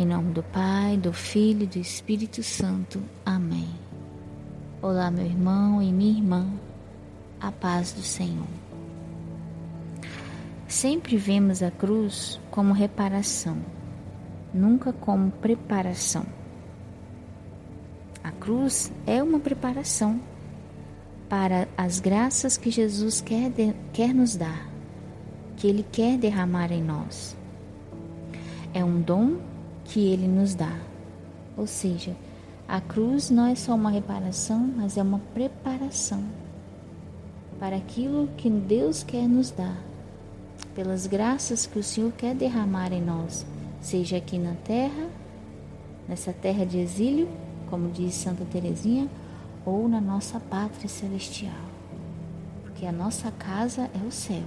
Em nome do Pai, do Filho e do Espírito Santo. Amém. Olá, meu irmão e minha irmã. A paz do Senhor. Sempre vemos a cruz como reparação, nunca como preparação. A cruz é uma preparação para as graças que Jesus quer, de, quer nos dar, que Ele quer derramar em nós. É um dom que Ele nos dá. Ou seja, a cruz não é só uma reparação, mas é uma preparação para aquilo que Deus quer nos dar, pelas graças que o Senhor quer derramar em nós, seja aqui na terra, nessa terra de exílio, como diz Santa Teresinha, ou na nossa pátria celestial, porque a nossa casa é o céu.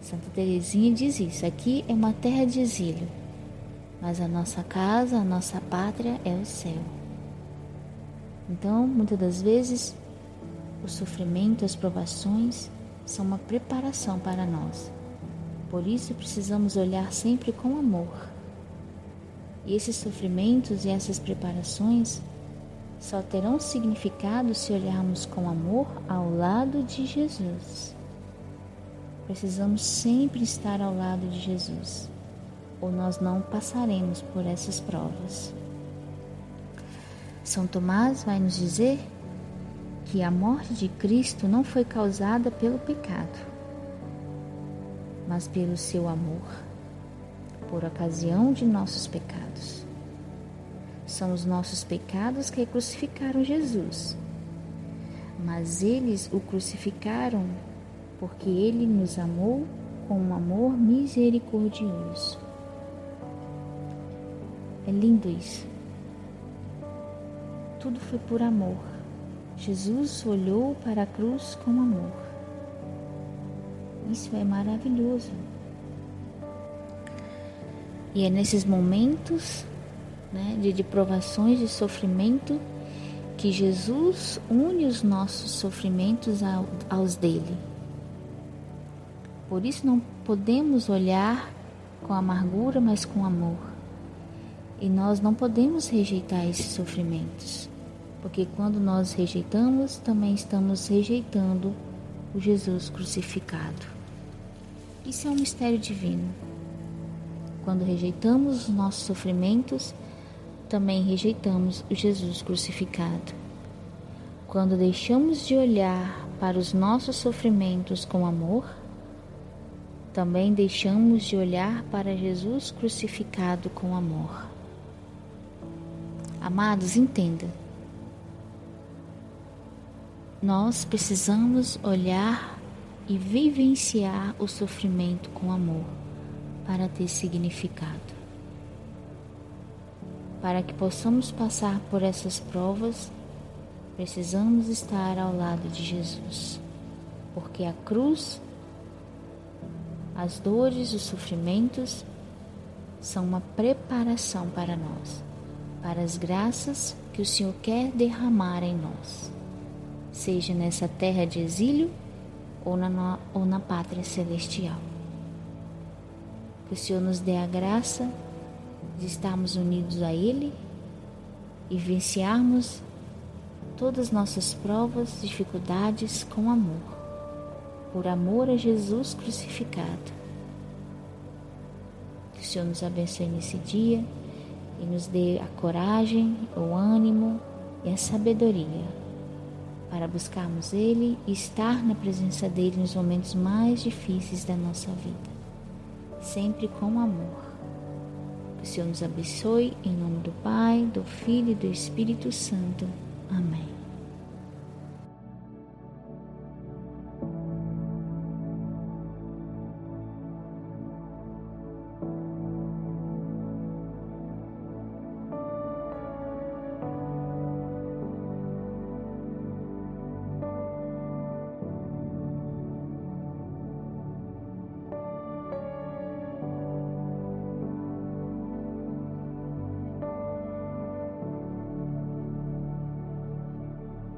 Santa Teresinha diz isso, aqui é uma terra de exílio, mas a nossa casa, a nossa pátria é o céu. Então, muitas das vezes, o sofrimento, as provações são uma preparação para nós. Por isso, precisamos olhar sempre com amor. E esses sofrimentos e essas preparações só terão significado se olharmos com amor ao lado de Jesus. Precisamos sempre estar ao lado de Jesus ou nós não passaremos por essas provas. São Tomás vai nos dizer que a morte de Cristo não foi causada pelo pecado, mas pelo seu amor, por ocasião de nossos pecados. São os nossos pecados que crucificaram Jesus, mas eles o crucificaram porque ele nos amou com um amor misericordioso. É lindo isso. Tudo foi por amor. Jesus olhou para a cruz com amor. Isso é maravilhoso. E é nesses momentos né, de, de provações, de sofrimento, que Jesus une os nossos sofrimentos ao, aos dele. Por isso não podemos olhar com amargura, mas com amor. E nós não podemos rejeitar esses sofrimentos, porque quando nós rejeitamos, também estamos rejeitando o Jesus crucificado. Isso é um mistério divino. Quando rejeitamos os nossos sofrimentos, também rejeitamos o Jesus crucificado. Quando deixamos de olhar para os nossos sofrimentos com amor, também deixamos de olhar para Jesus crucificado com amor. Amados, entenda. Nós precisamos olhar e vivenciar o sofrimento com amor para ter significado. Para que possamos passar por essas provas, precisamos estar ao lado de Jesus, porque a cruz, as dores, os sofrimentos são uma preparação para nós para as graças que o Senhor quer derramar em nós, seja nessa terra de exílio ou na, ou na pátria celestial. Que o Senhor nos dê a graça de estarmos unidos a Ele e vencermos todas as nossas provas, dificuldades com amor, por amor a Jesus crucificado. Que o Senhor nos abençoe nesse dia e nos dê a coragem, o ânimo e a sabedoria para buscarmos Ele e estar na presença dele nos momentos mais difíceis da nossa vida, sempre com amor. Que o Senhor nos abençoe em nome do Pai, do Filho e do Espírito Santo. Amém.